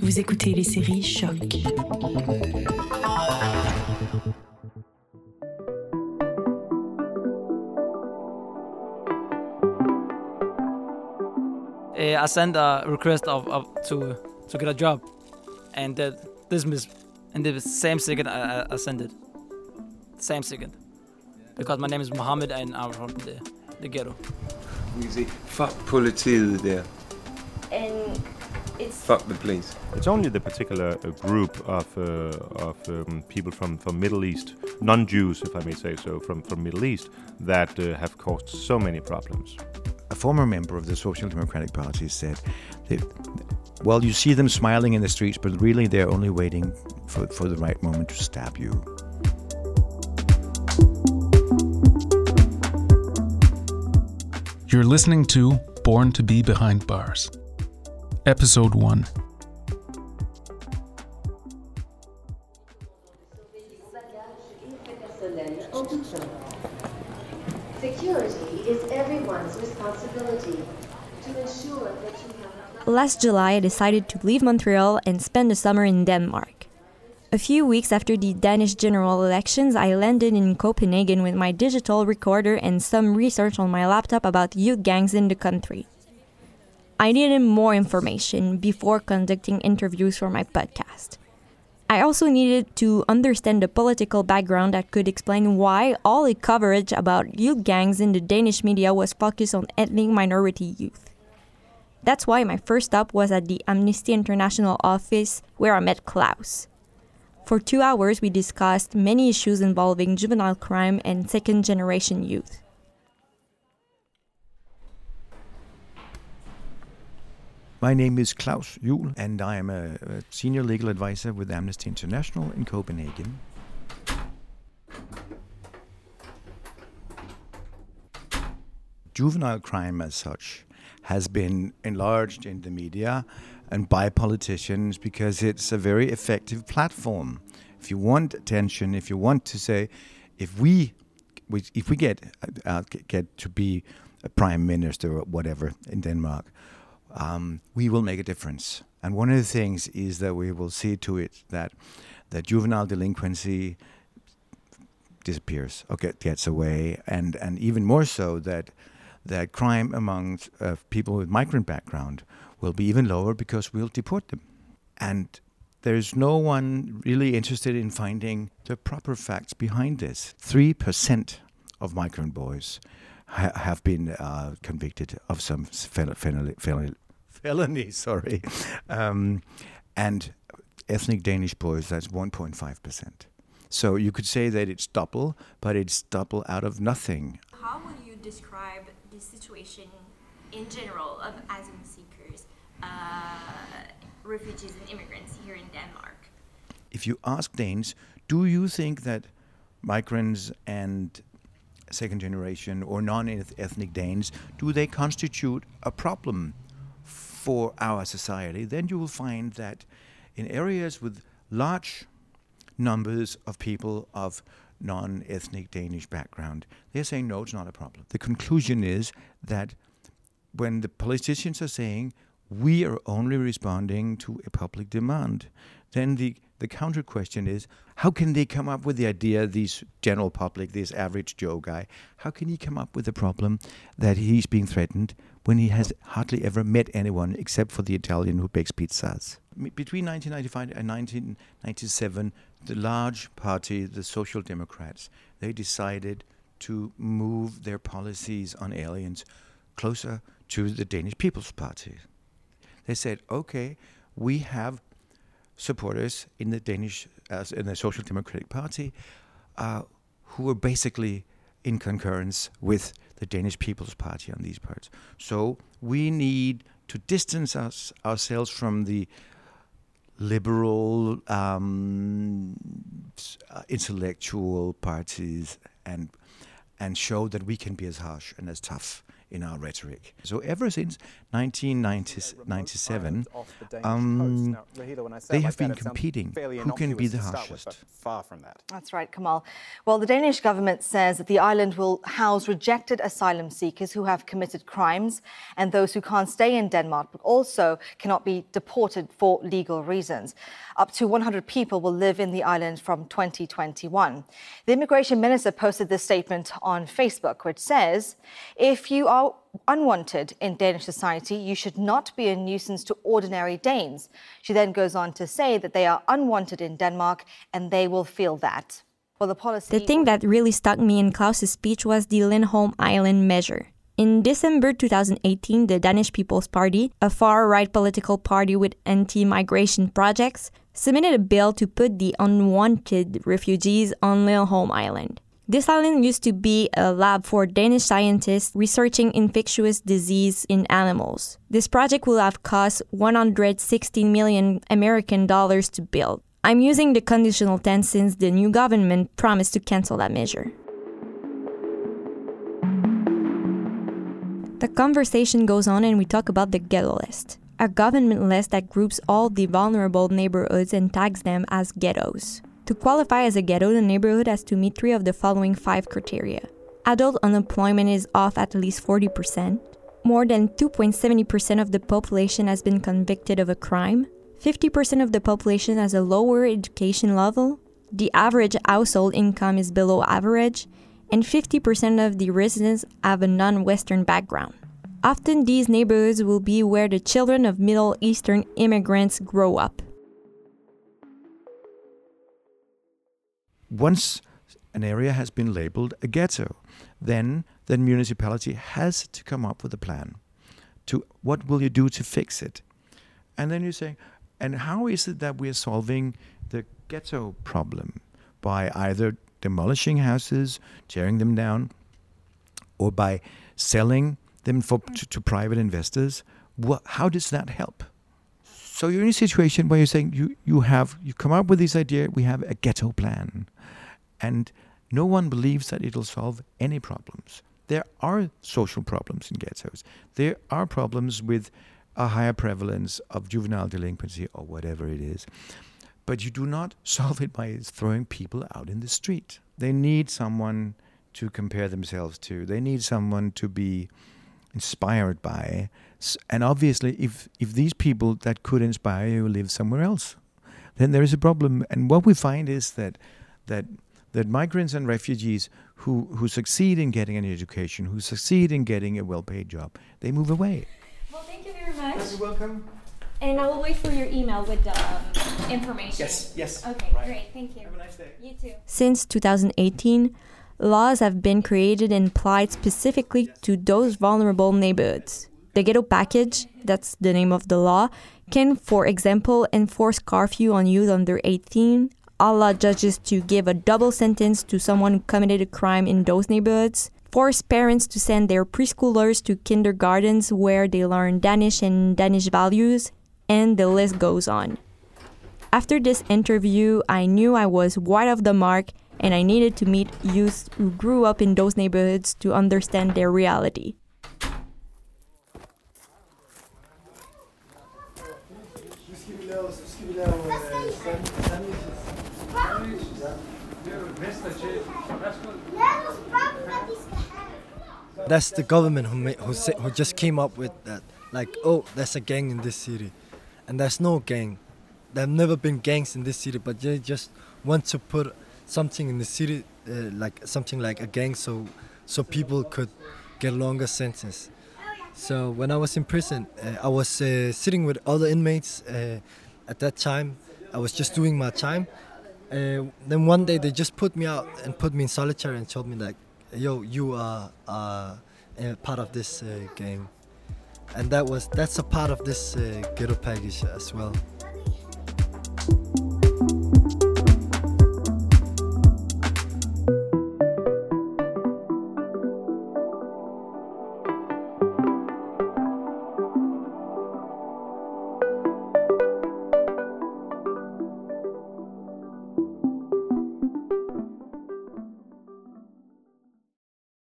Vous écoutez les séries Choc. Uh, I sent a request of, of to to get a job, and uh, dismiss, and the same second I, I, sent it. Same second, because my name is Mohammed and I'm from the, the ghetto. Easy. Fuck politiet and it's Fuck the police. It's only the particular uh, group of uh, of um, people from from Middle East, non-Jews, if I may say so, from from Middle East, that uh, have caused so many problems. A former member of the Social Democratic Party said that, well, you see them smiling in the streets, but really they're only waiting for, for the right moment to stab you. You're listening to Born to Be Behind Bars, Episode 1. Security is everyone's responsibility to ensure that you have Last July, I decided to leave Montreal and spend the summer in Denmark. A few weeks after the Danish general elections, I landed in Copenhagen with my digital recorder and some research on my laptop about youth gangs in the country. I needed more information before conducting interviews for my podcast. I also needed to understand the political background that could explain why all the coverage about youth gangs in the Danish media was focused on ethnic minority youth. That's why my first stop was at the Amnesty International office where I met Klaus. For two hours, we discussed many issues involving juvenile crime and second generation youth. My name is Klaus Juhl, and I am a, a senior legal advisor with Amnesty International in Copenhagen. Juvenile crime, as such, has been enlarged in the media and by politicians because it's a very effective platform. If you want attention, if you want to say, if we, if we get uh, get to be a prime minister or whatever in Denmark, um, we will make a difference. And one of the things is that we will see to it that that juvenile delinquency disappears or get, gets away, and, and even more so that that crime among uh, people with migrant background will be even lower because we'll deport them. And there's no one really interested in finding the proper facts behind this. Three percent of migrant boys ha- have been uh, convicted of some fel- fel- fel- felony. Sorry, um, and ethnic Danish boys that's 1.5 percent. So you could say that it's double, but it's double out of nothing. How would you describe the situation in general of asylum seekers, uh, refugees, and immigrants here in Denmark? If you ask Danes, do you think that migrants and second generation or non-ethnic Danes do they constitute a problem for our society? Then you will find that in areas with large numbers of people of non ethnic Danish background, they're saying no, it's not a problem. The conclusion is that when the politicians are saying we are only responding to a public demand, then the, the counter question is how can they come up with the idea, this general public, this average Joe guy, how can he come up with the problem that he's being threatened when he has hardly ever met anyone except for the Italian who bakes pizzas? Between 1995 and 1997, the large party, the Social Democrats, they decided to move their policies on aliens closer to the Danish People's Party. They said, okay, we have supporters in the Danish, uh, in the Social Democratic Party, uh, who were basically in concurrence with the Danish People's Party on these parts. So we need to distance us ourselves from the liberal, um, uh, intellectual parties and and show that we can be as harsh and as tough in our rhetoric. So ever since 1997, um, they have been competing. Who can be the harshest? Far from that. That's right, Kamal. Well, the Danish government says that the island will house rejected asylum seekers who have committed crimes and those who can't stay in Denmark but also cannot be deported for legal reasons. Up to 100 people will live in the island from 2021. The immigration minister posted this statement on Facebook, which says if you are unwanted in Danish society, you should not be a nuisance to ordinary Danes. She then goes on to say that they are unwanted in Denmark and they will feel that. Well, the policy. The thing that really stuck me in Klaus's speech was the Lindholm Island measure. In December 2018, the Danish People's Party, a far right political party with anti migration projects, submitted a bill to put the unwanted refugees on Lindholm Island. This island used to be a lab for Danish scientists researching infectious disease in animals. This project will have cost 116 million American dollars to build. I'm using the conditional tense since the new government promised to cancel that measure. The conversation goes on and we talk about the ghetto list, a government list that groups all the vulnerable neighborhoods and tags them as ghettos. To qualify as a ghetto, the neighborhood has to meet three of the following five criteria. Adult unemployment is off at least 40%. More than 2.70% of the population has been convicted of a crime. 50% of the population has a lower education level. The average household income is below average. And 50% of the residents have a non Western background. Often, these neighborhoods will be where the children of Middle Eastern immigrants grow up. Once an area has been labeled a ghetto, then the municipality has to come up with a plan to what will you do to fix it. And then you say, and how is it that we are solving the ghetto problem by either demolishing houses, tearing them down, or by selling them for, to, to private investors? What, how does that help? So you're in a situation where you're saying you, you have you come up with this idea, we have a ghetto plan. And no one believes that it'll solve any problems. There are social problems in ghettos. There are problems with a higher prevalence of juvenile delinquency or whatever it is. But you do not solve it by throwing people out in the street. They need someone to compare themselves to. They need someone to be inspired by. And obviously, if, if these people that could inspire you live somewhere else, then there is a problem. And what we find is that that that migrants and refugees who, who succeed in getting an education, who succeed in getting a well paid job, they move away. Well, thank you very much. You're welcome. And I will wait for your email with the um, information. Yes, yes. Okay, Right. great. Thank you. Have a nice day. You too. Since 2018, laws have been created and applied specifically to those vulnerable neighborhoods. The Ghetto Package, that's the name of the law, can, for example, enforce curfew on youth under 18, allow judges to give a double sentence to someone who committed a crime in those neighborhoods, force parents to send their preschoolers to kindergartens where they learn Danish and Danish values, and the list goes on. After this interview, I knew I was wide of the mark and I needed to meet youth who grew up in those neighborhoods to understand their reality. That's the government who made, who sa- who just came up with that. Like, oh, there's a gang in this city, and there's no gang. There've never been gangs in this city, but they just want to put something in the city, uh, like something like a gang, so so people could get longer sentence. So when I was in prison, uh, I was uh, sitting with other inmates uh, at that time. I was just doing my time. Uh, then one day they just put me out and put me in solitary and told me like, "Yo, you are uh, part of this uh, game," and that was that's a part of this ghetto package as well.